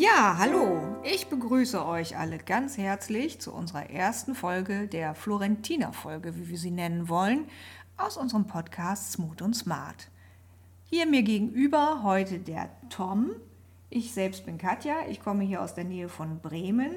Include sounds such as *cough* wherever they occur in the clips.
Ja, hallo. Ich begrüße euch alle ganz herzlich zu unserer ersten Folge der Florentiner-Folge, wie wir sie nennen wollen, aus unserem Podcast Smooth und Smart. Hier mir gegenüber heute der Tom. Ich selbst bin Katja. Ich komme hier aus der Nähe von Bremen.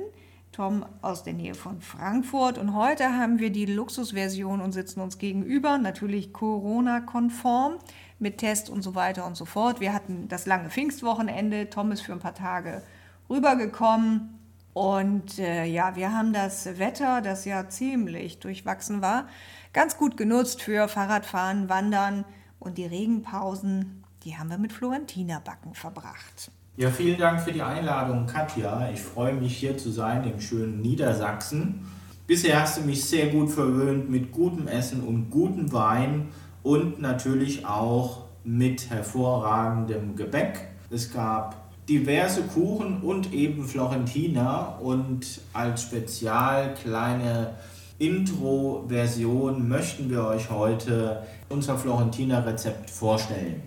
Tom aus der Nähe von Frankfurt. Und heute haben wir die Luxusversion und sitzen uns gegenüber, natürlich Corona-konform, mit Test und so weiter und so fort. Wir hatten das lange Pfingstwochenende. Tom ist für ein paar Tage rübergekommen. Und äh, ja, wir haben das Wetter, das ja ziemlich durchwachsen war, ganz gut genutzt für Fahrradfahren, Wandern und die Regenpausen, die haben wir mit Florentinerbacken verbracht. Ja, vielen Dank für die Einladung, Katja. Ich freue mich hier zu sein im schönen Niedersachsen. Bisher hast du mich sehr gut verwöhnt mit gutem Essen und gutem Wein und natürlich auch mit hervorragendem Gebäck. Es gab diverse Kuchen und eben Florentiner und als Spezial kleine Intro-Version möchten wir euch heute unser Florentiner Rezept vorstellen.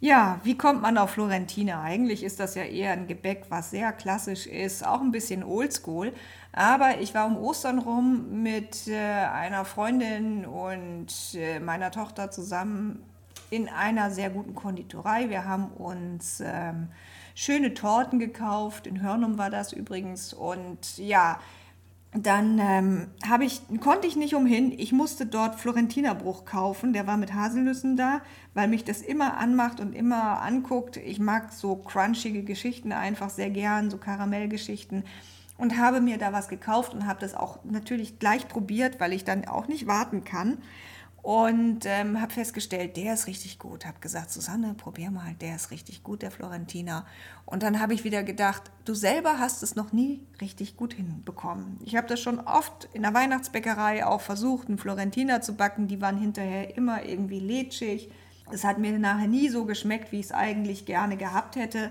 Ja, wie kommt man auf Florentiner? Eigentlich ist das ja eher ein Gebäck, was sehr klassisch ist, auch ein bisschen oldschool. Aber ich war um Ostern rum mit äh, einer Freundin und äh, meiner Tochter zusammen in einer sehr guten Konditorei. Wir haben uns ähm, schöne Torten gekauft. In Hörnum war das übrigens. Und ja, dann ähm, ich, konnte ich nicht umhin. Ich musste dort Florentinerbruch kaufen. Der war mit Haselnüssen da, weil mich das immer anmacht und immer anguckt. Ich mag so crunchige Geschichten einfach sehr gern, so Karamellgeschichten. Und habe mir da was gekauft und habe das auch natürlich gleich probiert, weil ich dann auch nicht warten kann. Und ähm, habe festgestellt, der ist richtig gut. Habe gesagt, Susanne, probier mal, der ist richtig gut, der Florentiner. Und dann habe ich wieder gedacht, du selber hast es noch nie richtig gut hinbekommen. Ich habe das schon oft in der Weihnachtsbäckerei auch versucht, einen Florentiner zu backen. Die waren hinterher immer irgendwie lätschig. Es hat mir nachher nie so geschmeckt, wie ich es eigentlich gerne gehabt hätte.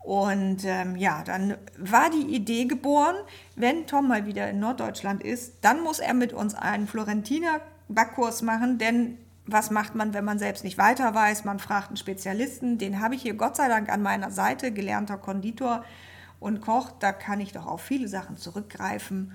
Und ähm, ja, dann war die Idee geboren, wenn Tom mal wieder in Norddeutschland ist, dann muss er mit uns einen Florentiner Backkurs machen, denn was macht man, wenn man selbst nicht weiter weiß? Man fragt einen Spezialisten, den habe ich hier Gott sei Dank an meiner Seite, gelernter Konditor und Koch, da kann ich doch auf viele Sachen zurückgreifen.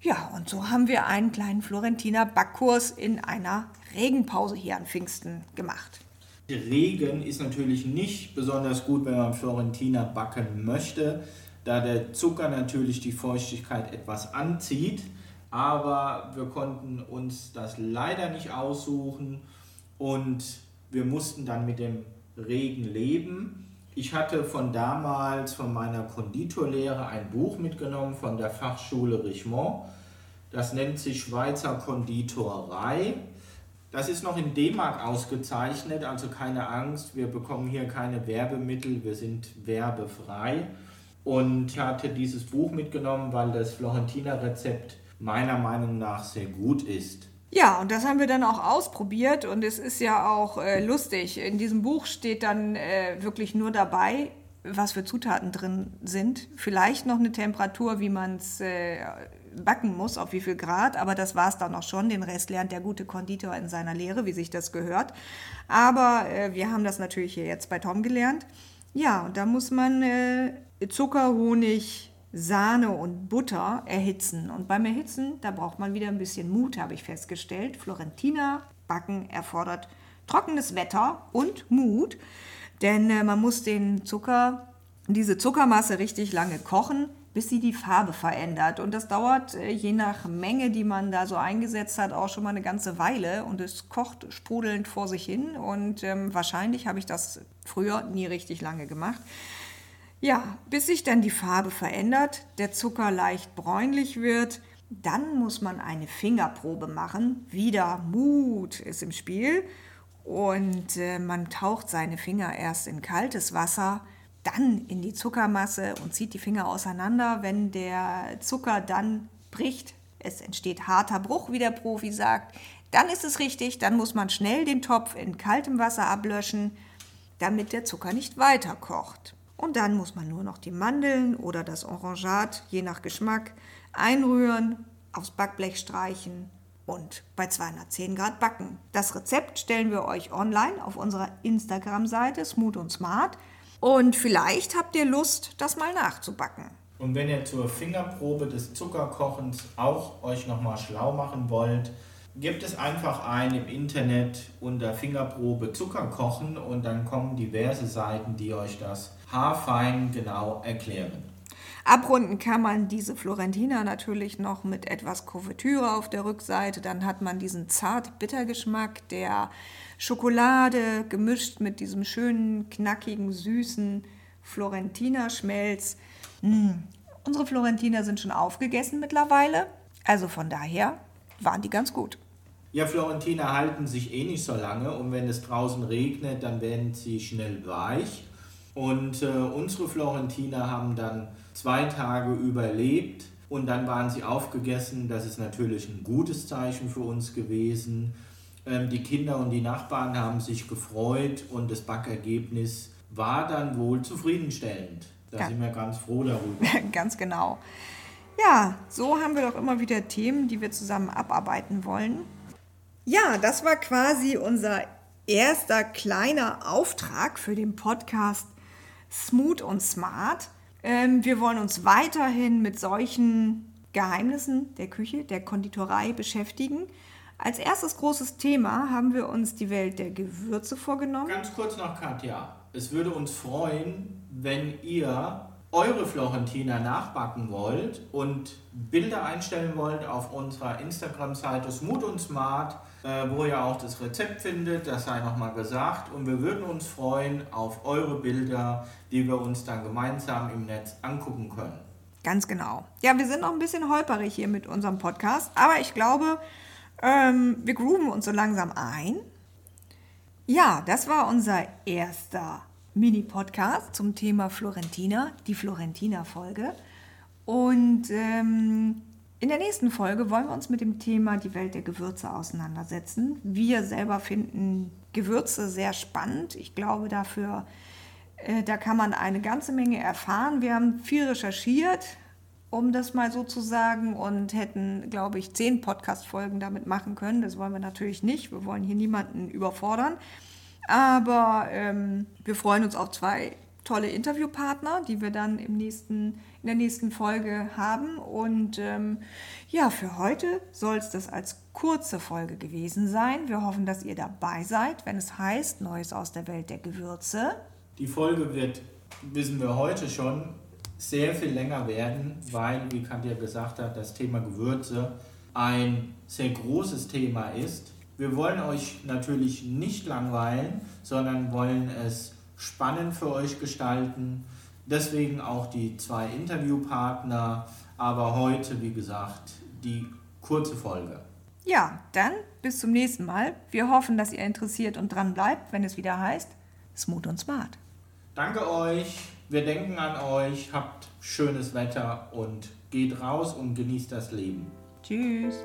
Ja, und so haben wir einen kleinen Florentiner Backkurs in einer Regenpause hier an Pfingsten gemacht. Regen ist natürlich nicht besonders gut, wenn man Florentiner backen möchte, da der Zucker natürlich die Feuchtigkeit etwas anzieht aber wir konnten uns das leider nicht aussuchen und wir mussten dann mit dem Regen leben. Ich hatte von damals, von meiner Konditorlehre, ein Buch mitgenommen von der Fachschule Richemont. Das nennt sich Schweizer Konditorei. Das ist noch in D-Mark ausgezeichnet, also keine Angst, wir bekommen hier keine Werbemittel, wir sind werbefrei. Und ich hatte dieses Buch mitgenommen, weil das Florentiner Rezept meiner Meinung nach sehr gut ist. Ja, und das haben wir dann auch ausprobiert und es ist ja auch äh, lustig. In diesem Buch steht dann äh, wirklich nur dabei, was für Zutaten drin sind. Vielleicht noch eine Temperatur, wie man es äh, backen muss, auf wie viel Grad, aber das war es dann auch schon. Den Rest lernt der gute Konditor in seiner Lehre, wie sich das gehört. Aber äh, wir haben das natürlich hier jetzt bei Tom gelernt. Ja, und da muss man äh, Zucker, Honig, Sahne und Butter erhitzen. Und beim Erhitzen, da braucht man wieder ein bisschen Mut, habe ich festgestellt. Florentiner backen erfordert trockenes Wetter und Mut, denn äh, man muss den Zucker, diese Zuckermasse richtig lange kochen, bis sie die Farbe verändert. Und das dauert äh, je nach Menge, die man da so eingesetzt hat, auch schon mal eine ganze Weile. Und es kocht sprudelnd vor sich hin. Und ähm, wahrscheinlich habe ich das früher nie richtig lange gemacht. Ja, bis sich dann die Farbe verändert, der Zucker leicht bräunlich wird, dann muss man eine Fingerprobe machen. Wieder Mut ist im Spiel und äh, man taucht seine Finger erst in kaltes Wasser, dann in die Zuckermasse und zieht die Finger auseinander. Wenn der Zucker dann bricht, es entsteht harter Bruch, wie der Profi sagt, dann ist es richtig, dann muss man schnell den Topf in kaltem Wasser ablöschen, damit der Zucker nicht weiter kocht. Und dann muss man nur noch die Mandeln oder das Orangat, je nach Geschmack, einrühren, aufs Backblech streichen und bei 210 Grad backen. Das Rezept stellen wir euch online auf unserer Instagram-Seite Smooth und Smart. Und vielleicht habt ihr Lust, das mal nachzubacken. Und wenn ihr zur Fingerprobe des Zuckerkochens auch euch nochmal schlau machen wollt, gibt es einfach ein im Internet unter Fingerprobe Zuckerkochen und dann kommen diverse Seiten, die euch das haarfein genau erklären. Abrunden kann man diese Florentina natürlich noch mit etwas Kuvertüre auf der Rückseite. Dann hat man diesen zart-bitter-Geschmack der Schokolade gemischt mit diesem schönen, knackigen, süßen Florentina-Schmelz. Mmh. Unsere Florentiner sind schon aufgegessen mittlerweile. Also von daher waren die ganz gut. Ja, Florentiner halten sich eh nicht so lange und wenn es draußen regnet, dann werden sie schnell weich. Und äh, unsere Florentiner haben dann zwei Tage überlebt und dann waren sie aufgegessen. Das ist natürlich ein gutes Zeichen für uns gewesen. Ähm, die Kinder und die Nachbarn haben sich gefreut und das Backergebnis war dann wohl zufriedenstellend. Da ja. sind wir ganz froh darüber. *laughs* ganz genau. Ja, so haben wir doch immer wieder Themen, die wir zusammen abarbeiten wollen. Ja, das war quasi unser erster kleiner Auftrag für den Podcast Smooth und Smart. Ähm, wir wollen uns weiterhin mit solchen Geheimnissen der Küche, der Konditorei beschäftigen. Als erstes großes Thema haben wir uns die Welt der Gewürze vorgenommen. Ganz kurz noch, Katja. Es würde uns freuen, wenn ihr eure Florentiner nachbacken wollt und Bilder einstellen wollt auf unserer Instagram-Seite Smooth und Smart, äh, wo ihr auch das Rezept findet, das sei nochmal gesagt. Und wir würden uns freuen auf eure Bilder, die wir uns dann gemeinsam im Netz angucken können. Ganz genau. Ja, wir sind noch ein bisschen holperig hier mit unserem Podcast, aber ich glaube, ähm, wir grooven uns so langsam ein. Ja, das war unser erster Mini-Podcast zum Thema Florentina, die Florentina-Folge. Und ähm, in der nächsten Folge wollen wir uns mit dem Thema die Welt der Gewürze auseinandersetzen. Wir selber finden Gewürze sehr spannend. Ich glaube, dafür, äh, da kann man eine ganze Menge erfahren. Wir haben viel recherchiert, um das mal so zu sagen, und hätten, glaube ich, zehn Podcast-Folgen damit machen können. Das wollen wir natürlich nicht. Wir wollen hier niemanden überfordern. Aber ähm, wir freuen uns auf zwei tolle Interviewpartner, die wir dann im nächsten, in der nächsten Folge haben. Und ähm, ja, für heute soll es das als kurze Folge gewesen sein. Wir hoffen, dass ihr dabei seid, wenn es heißt Neues aus der Welt der Gewürze. Die Folge wird, wissen wir heute schon, sehr viel länger werden, weil, wie Katja gesagt hat, das Thema Gewürze ein sehr großes Thema ist. Wir wollen euch natürlich nicht langweilen, sondern wollen es spannend für euch gestalten. Deswegen auch die zwei Interviewpartner, aber heute, wie gesagt, die kurze Folge. Ja, dann bis zum nächsten Mal. Wir hoffen, dass ihr interessiert und dran bleibt, wenn es wieder heißt Smooth und Smart. Danke euch. Wir denken an euch. Habt schönes Wetter und geht raus und genießt das Leben. Tschüss.